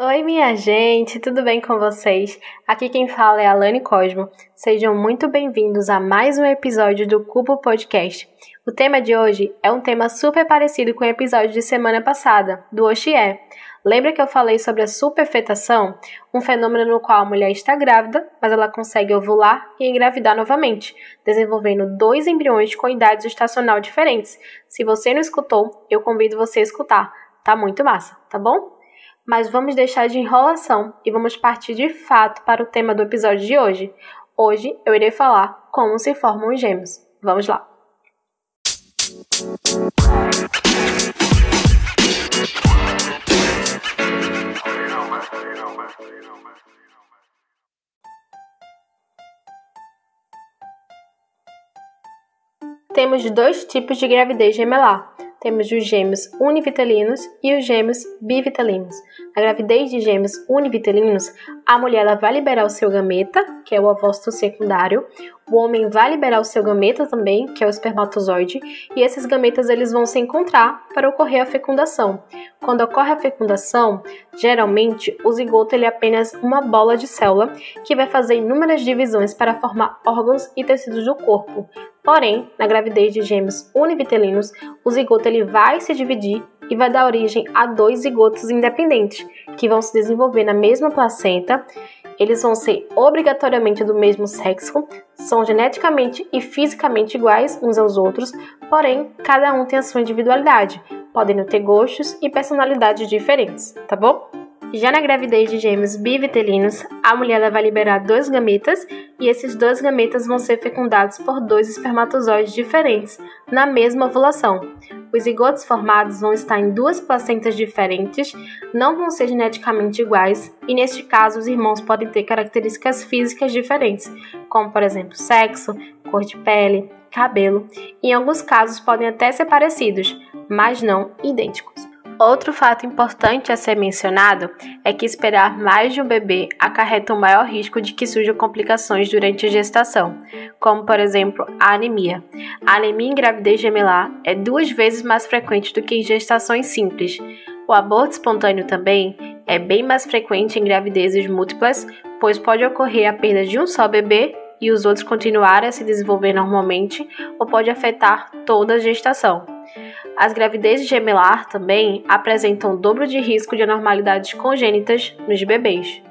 Oi, minha gente, tudo bem com vocês? Aqui quem fala é a Lani Cosmo. Sejam muito bem-vindos a mais um episódio do Cubo Podcast. O tema de hoje é um tema super parecido com o episódio de semana passada, do Oxie. Lembra que eu falei sobre a superfetação? Um fenômeno no qual a mulher está grávida, mas ela consegue ovular e engravidar novamente, desenvolvendo dois embriões com idades estacional diferentes. Se você não escutou, eu convido você a escutar. Tá muito massa, tá bom? Mas vamos deixar de enrolação e vamos partir de fato para o tema do episódio de hoje. Hoje eu irei falar como se formam os gêmeos. Vamos lá! Temos dois tipos de gravidez gemelar temos os gêmeos univitelinos e os gêmeos bivitelinos. Na gravidez de gêmeos univitelinos, a mulher ela vai liberar o seu gameta, que é o ovócito secundário, o homem vai liberar o seu gameta também, que é o espermatozoide, e esses gametas eles vão se encontrar para ocorrer a fecundação. Quando ocorre a fecundação, geralmente o zigoto ele é apenas uma bola de célula que vai fazer inúmeras divisões para formar órgãos e tecidos do corpo. Porém, na gravidez de gêmeos univitelinos, o zigoto ele vai se dividir e vai dar origem a dois zigotos independentes, que vão se desenvolver na mesma placenta. Eles vão ser obrigatoriamente do mesmo sexo, são geneticamente e fisicamente iguais uns aos outros, porém, cada um tem a sua individualidade, podendo ter gostos e personalidades diferentes, tá bom? Já na gravidez de gêmeos bivitelinos, a mulher vai liberar dois gametas e esses dois gametas vão ser fecundados por dois espermatozoides diferentes na mesma ovulação. Os zigotos formados vão estar em duas placentas diferentes, não vão ser geneticamente iguais e, neste caso, os irmãos podem ter características físicas diferentes, como, por exemplo, sexo, cor de pele, cabelo, e em alguns casos podem até ser parecidos, mas não idênticos. Outro fato importante a ser mencionado é que esperar mais de um bebê acarreta um maior risco de que surjam complicações durante a gestação, como por exemplo a anemia. A anemia em gravidez gemelar é duas vezes mais frequente do que em gestações simples. O aborto espontâneo também é bem mais frequente em gravidezes múltiplas, pois pode ocorrer a perda de um só bebê e os outros continuarem a se desenvolver normalmente, ou pode afetar toda a gestação. As gravidezes gemelar também apresentam dobro de risco de anormalidades congênitas nos bebês.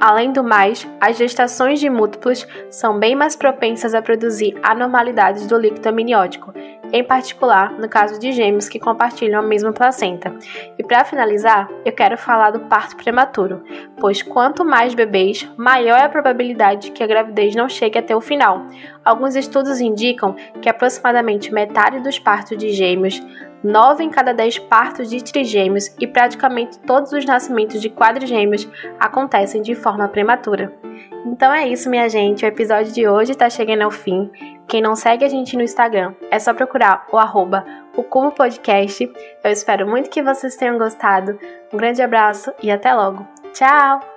Além do mais, as gestações de múltiplos são bem mais propensas a produzir anormalidades do líquido amniótico, em particular no caso de gêmeos que compartilham a mesma placenta. E para finalizar, eu quero falar do parto prematuro, pois quanto mais bebês, maior é a probabilidade que a gravidez não chegue até o final. Alguns estudos indicam que aproximadamente metade dos partos de gêmeos 9 em cada 10 partos de trigêmeos e praticamente todos os nascimentos de quadrigêmeos acontecem de forma prematura. Então é isso, minha gente. O episódio de hoje está chegando ao fim. Quem não segue a gente no Instagram, é só procurar o arroba o Cubo Podcast. Eu espero muito que vocês tenham gostado. Um grande abraço e até logo. Tchau!